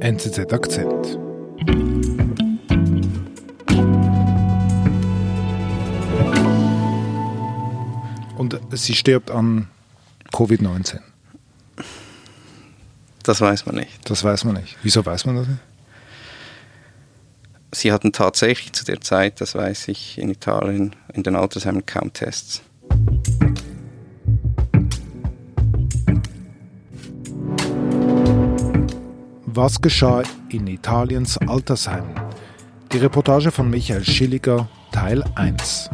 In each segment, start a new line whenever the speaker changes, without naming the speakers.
NZZ Akzent. Und sie stirbt an Covid-19.
Das weiß man nicht.
Das weiß man nicht. Wieso weiß man das nicht?
Sie hatten tatsächlich zu der Zeit, das weiß ich, in Italien in den Altersheimen kaum Tests.
Was geschah in Italiens Altersheimen? Die Reportage von Michael Schilliger, Teil 1.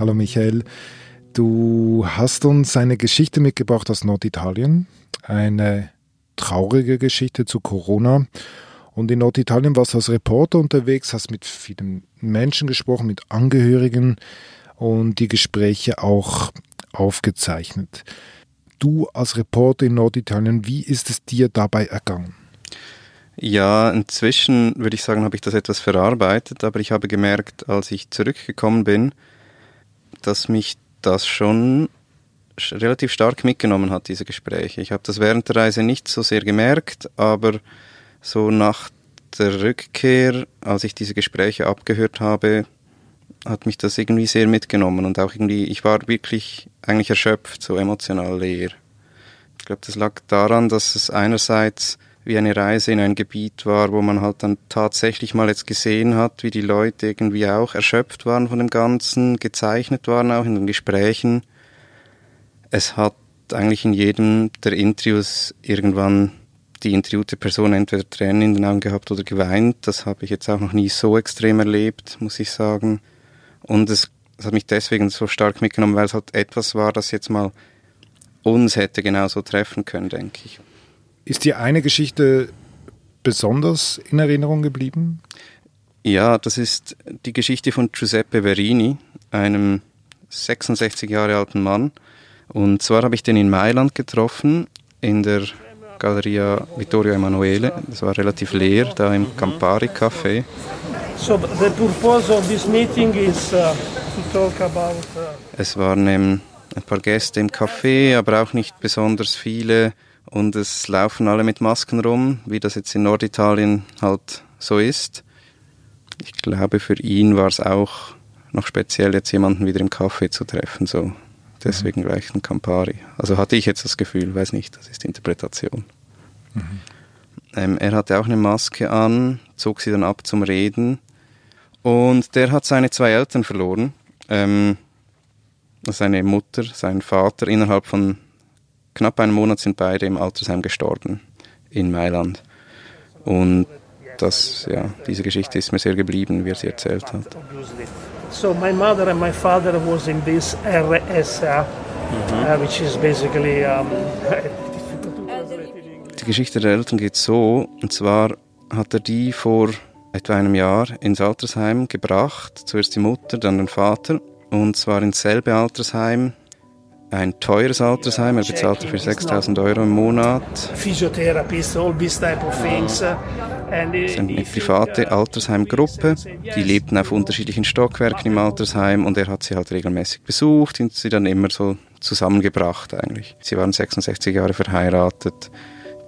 Hallo Michael, du hast uns eine Geschichte mitgebracht aus Norditalien, eine traurige Geschichte zu Corona. Und in Norditalien warst du als Reporter unterwegs, hast mit vielen Menschen gesprochen, mit Angehörigen und die Gespräche auch aufgezeichnet. Du als Reporter in Norditalien, wie ist es dir dabei ergangen?
Ja, inzwischen würde ich sagen, habe ich das etwas verarbeitet, aber ich habe gemerkt, als ich zurückgekommen bin, dass mich das schon relativ stark mitgenommen hat, diese Gespräche. Ich habe das während der Reise nicht so sehr gemerkt, aber so nach der Rückkehr, als ich diese Gespräche abgehört habe, hat mich das irgendwie sehr mitgenommen und auch irgendwie, ich war wirklich eigentlich erschöpft, so emotional leer. Ich glaube, das lag daran, dass es einerseits wie eine Reise in ein Gebiet war, wo man halt dann tatsächlich mal jetzt gesehen hat, wie die Leute irgendwie auch erschöpft waren von dem Ganzen, gezeichnet waren auch in den Gesprächen. Es hat eigentlich in jedem der Interviews irgendwann die interviewte Person entweder Tränen in den Augen gehabt oder geweint. Das habe ich jetzt auch noch nie so extrem erlebt, muss ich sagen. Und es, es hat mich deswegen so stark mitgenommen, weil es halt etwas war, das jetzt mal uns hätte genauso treffen können, denke ich.
Ist dir eine Geschichte besonders in Erinnerung geblieben?
Ja, das ist die Geschichte von Giuseppe Verini, einem 66 Jahre alten Mann. Und zwar habe ich den in Mailand getroffen, in der Galleria Vittorio Emanuele. Das war relativ leer, da im Campari Café. So the purpose of this meeting is uh, to talk about. Uh es waren eben ein paar Gäste im Café, aber auch nicht besonders viele. Und es laufen alle mit Masken rum, wie das jetzt in Norditalien halt so ist. Ich glaube, für ihn war es auch noch speziell, jetzt jemanden wieder im Café zu treffen. So. Deswegen mhm. gleich ein Campari. Also hatte ich jetzt das Gefühl, weiß nicht, das ist Interpretation. Mhm. Ähm, er hatte auch eine Maske an, zog sie dann ab zum Reden und der hat seine zwei Eltern verloren. Ähm, seine Mutter, sein Vater. Innerhalb von knapp einem Monat sind beide im Altersheim gestorben in Mailand. Und das, ja, diese Geschichte ist mir sehr geblieben, wie er sie erzählt hat. So my mother and my father was in this RSA, mhm. uh, which is basically um, Die Geschichte der Eltern geht so, und zwar hat er die vor etwa einem Jahr ins Altersheim gebracht. Zuerst die Mutter, dann den Vater. Und zwar ins selbe Altersheim. Ein teures Altersheim, er bezahlte für 6000 Euro im Monat. Physiotherapists, all these type of things. Es ist eine private Altersheimgruppe. Die lebten auf unterschiedlichen Stockwerken im Altersheim und er hat sie halt regelmäßig besucht und sie dann immer so zusammengebracht eigentlich. Sie waren 66 Jahre verheiratet.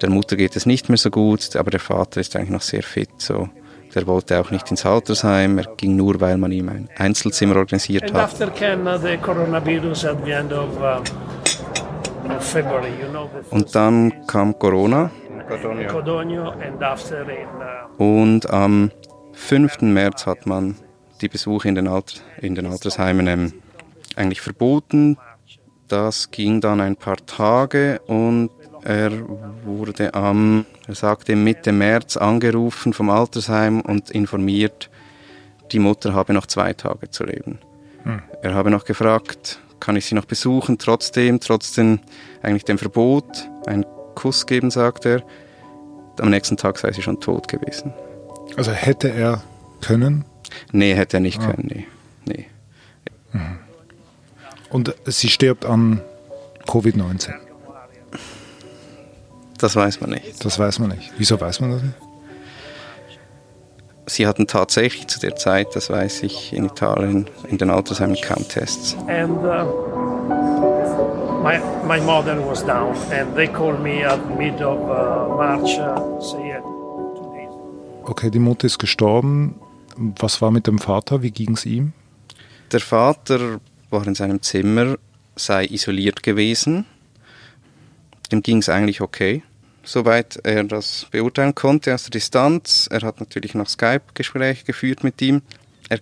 Der Mutter geht es nicht mehr so gut, aber der Vater ist eigentlich noch sehr fit. So. Der wollte auch nicht ins Altersheim, er ging nur, weil man ihm ein Einzelzimmer organisiert hat. Und dann kam Corona. Und am 5. März hat man die Besuche in den, Alter, in den Altersheimen ähm, eigentlich verboten. Das ging dann ein paar Tage und er wurde am, er sagte Mitte März angerufen vom Altersheim und informiert, die Mutter habe noch zwei Tage zu leben. Hm. Er habe noch gefragt, kann ich sie noch besuchen, trotzdem, trotzdem eigentlich dem Verbot, einen Kuss geben, sagt er. Am nächsten Tag sei sie schon tot gewesen.
Also hätte er können?
Nee, hätte er nicht ah. können, nee. nee.
Mhm. Und sie stirbt an Covid-19?
Das weiß man nicht.
Das weiß man nicht. Wieso weiß man das nicht?
Sie hatten tatsächlich zu der Zeit, das weiß ich, in Italien in den Altersheimen kaum Tests. And, uh
My, my mother was down and they called me at mid of uh, March, uh, say two days.
Okay, die Mutter ist gestorben. Was war mit dem Vater? Wie ging es ihm?
Der Vater war in seinem Zimmer, sei isoliert gewesen. Dem ging es eigentlich okay, soweit er das beurteilen konnte aus der Distanz. Er hat natürlich noch Skype-Gespräche geführt mit ihm. Er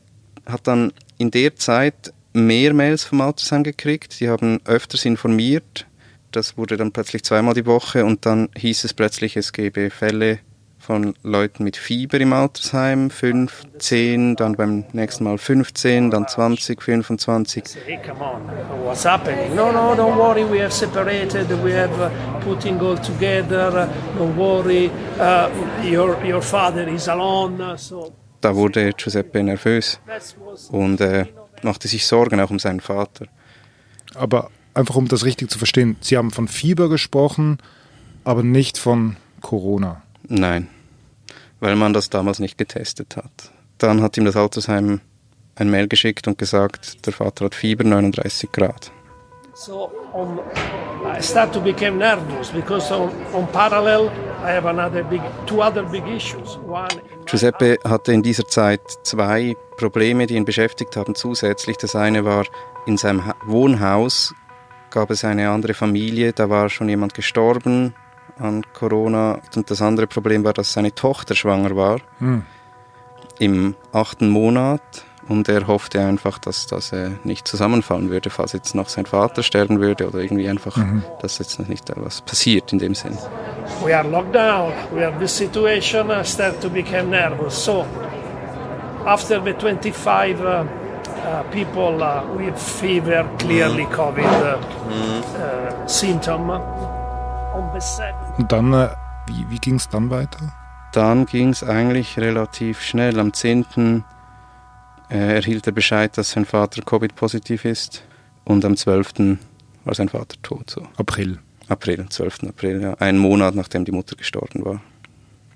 hat dann in der Zeit mehr Mails vom Altersheim gekriegt. Die haben öfters informiert. Das wurde dann plötzlich zweimal die Woche und dann hieß es plötzlich, es gebe Fälle von Leuten mit Fieber im Altersheim, 5, 10, dann beim nächsten Mal 15, dann 20, 25.
Hey, come on, what's happening? No, no, don't worry, we have separated, we have uh, putting all together, don't worry, uh, your, your father is alone, so...
Da wurde Giuseppe nervös und äh, machte sich Sorgen auch um seinen Vater.
Aber einfach um das richtig zu verstehen, Sie haben von Fieber gesprochen, aber nicht von Corona.
Nein weil man das damals nicht getestet hat. Dann hat ihm das Altersheim ein Mail geschickt und gesagt, der Vater hat Fieber 39 Grad.
So on, I start to become nervous because on, on parallel I have another big, two other big issues. One,
Giuseppe hatte in dieser Zeit zwei Probleme, die ihn beschäftigt haben zusätzlich. Das eine war, in seinem Wohnhaus gab es eine andere Familie, da war schon jemand gestorben, an Corona. Und das andere Problem war, dass seine Tochter schwanger war mhm. im achten Monat. Und er hoffte einfach, dass das äh, nicht zusammenfallen würde, falls jetzt noch sein Vater sterben würde oder irgendwie einfach, mhm. dass jetzt noch nicht etwas passiert in dem Sinn.
We are locked down. We have this situation. I start to become nervous. So after the 25 uh, uh, people uh, with fever, clearly mhm. COVID uh, mhm. Uh, symptom.
Und dann, äh, wie, wie ging es dann weiter?
Dann ging es eigentlich relativ schnell. Am 10. Äh, erhielt er Bescheid, dass sein Vater Covid-positiv ist. Und am 12. war sein Vater tot. So.
April.
April, 12. April, ja. Einen Monat nachdem die Mutter gestorben war.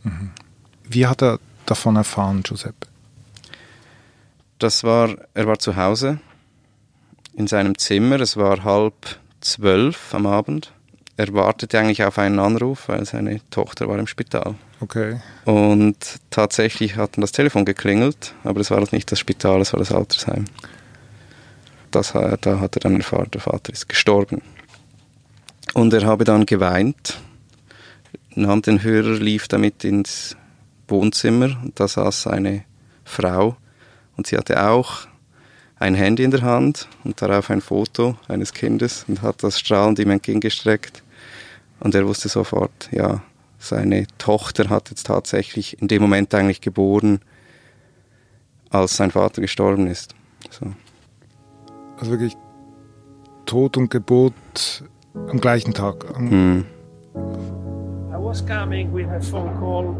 Mhm. Wie hat er davon erfahren, Giuseppe?
Das war, er war zu Hause in seinem Zimmer. Es war halb zwölf am Abend er wartete eigentlich auf einen Anruf, weil seine Tochter war im Spital.
Okay.
Und tatsächlich hat dann das Telefon geklingelt, aber es war halt nicht das Spital, es war das Altersheim. Das, da hat er dann erfahren, der Vater ist gestorben. Und er habe dann geweint, nahm den Hörer, lief damit ins Wohnzimmer und da saß eine Frau und sie hatte auch ein Handy in der Hand und darauf ein Foto eines Kindes und hat das strahlend ihm entgegengestreckt. Und er wusste sofort, ja, seine Tochter hat jetzt tatsächlich in dem Moment eigentlich geboren, als sein Vater gestorben ist. So.
Also wirklich Tod und Geburt am gleichen Tag. Hm.
I was coming with a phone call,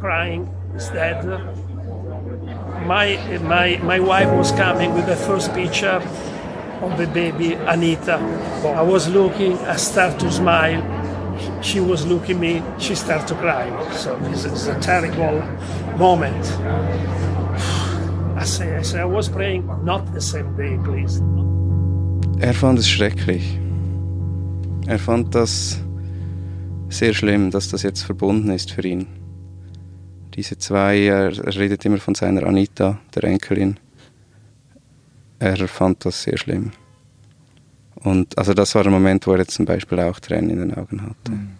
crying, is dead. My, my, my wife was coming with the first picture of the baby Anita. I was looking, I start to smile. She was looking me, she started to cry. So this is a terrible moment. I say, I say, I was praying, not the same day, please.
Er fand es schrecklich. Er fand das sehr schlimm, dass das jetzt verbunden ist für ihn. Diese zwei, er redet immer von seiner Anita, der Enkelin er fand das sehr schlimm. Und also das war der Moment, wo er jetzt zum Beispiel auch Tränen in den Augen hatte. Mhm.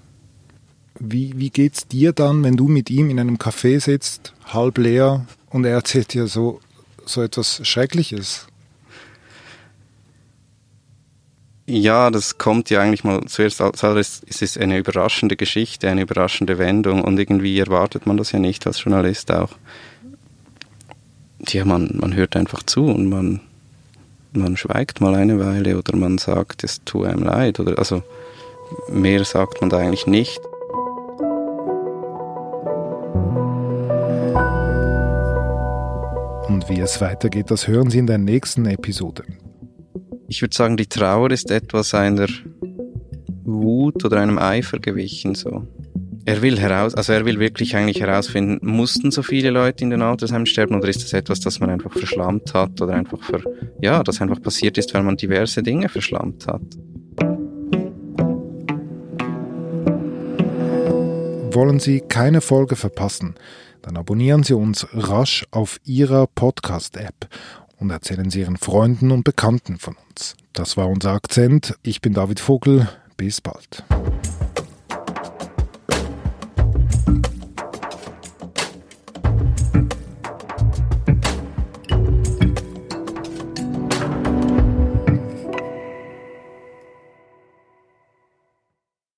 Wie, wie geht's dir dann, wenn du mit ihm in einem Café sitzt, halb leer, und er erzählt dir so, so etwas Schreckliches?
Ja, das kommt ja eigentlich mal zuerst als alles, es ist eine überraschende Geschichte, eine überraschende Wendung und irgendwie erwartet man das ja nicht als Journalist auch. Ja, man, man hört einfach zu und man, man schweigt mal eine Weile oder man sagt, es tut einem leid. Oder, also mehr sagt man da eigentlich nicht.
Und wie es weitergeht, das hören Sie in der nächsten Episode.
Ich würde sagen, die Trauer ist etwas einer Wut oder einem Eifer gewichen. So. Er will heraus, also er will wirklich eigentlich herausfinden, mussten so viele Leute in den Altersheimen sterben oder ist das etwas, das man einfach verschlammt hat oder einfach für, ja, das einfach passiert ist, weil man diverse Dinge verschlammt hat.
Wollen Sie keine Folge verpassen? Dann abonnieren Sie uns rasch auf Ihrer Podcast-App und erzählen Sie Ihren Freunden und Bekannten von uns. Das war unser Akzent. Ich bin David Vogel. Bis bald.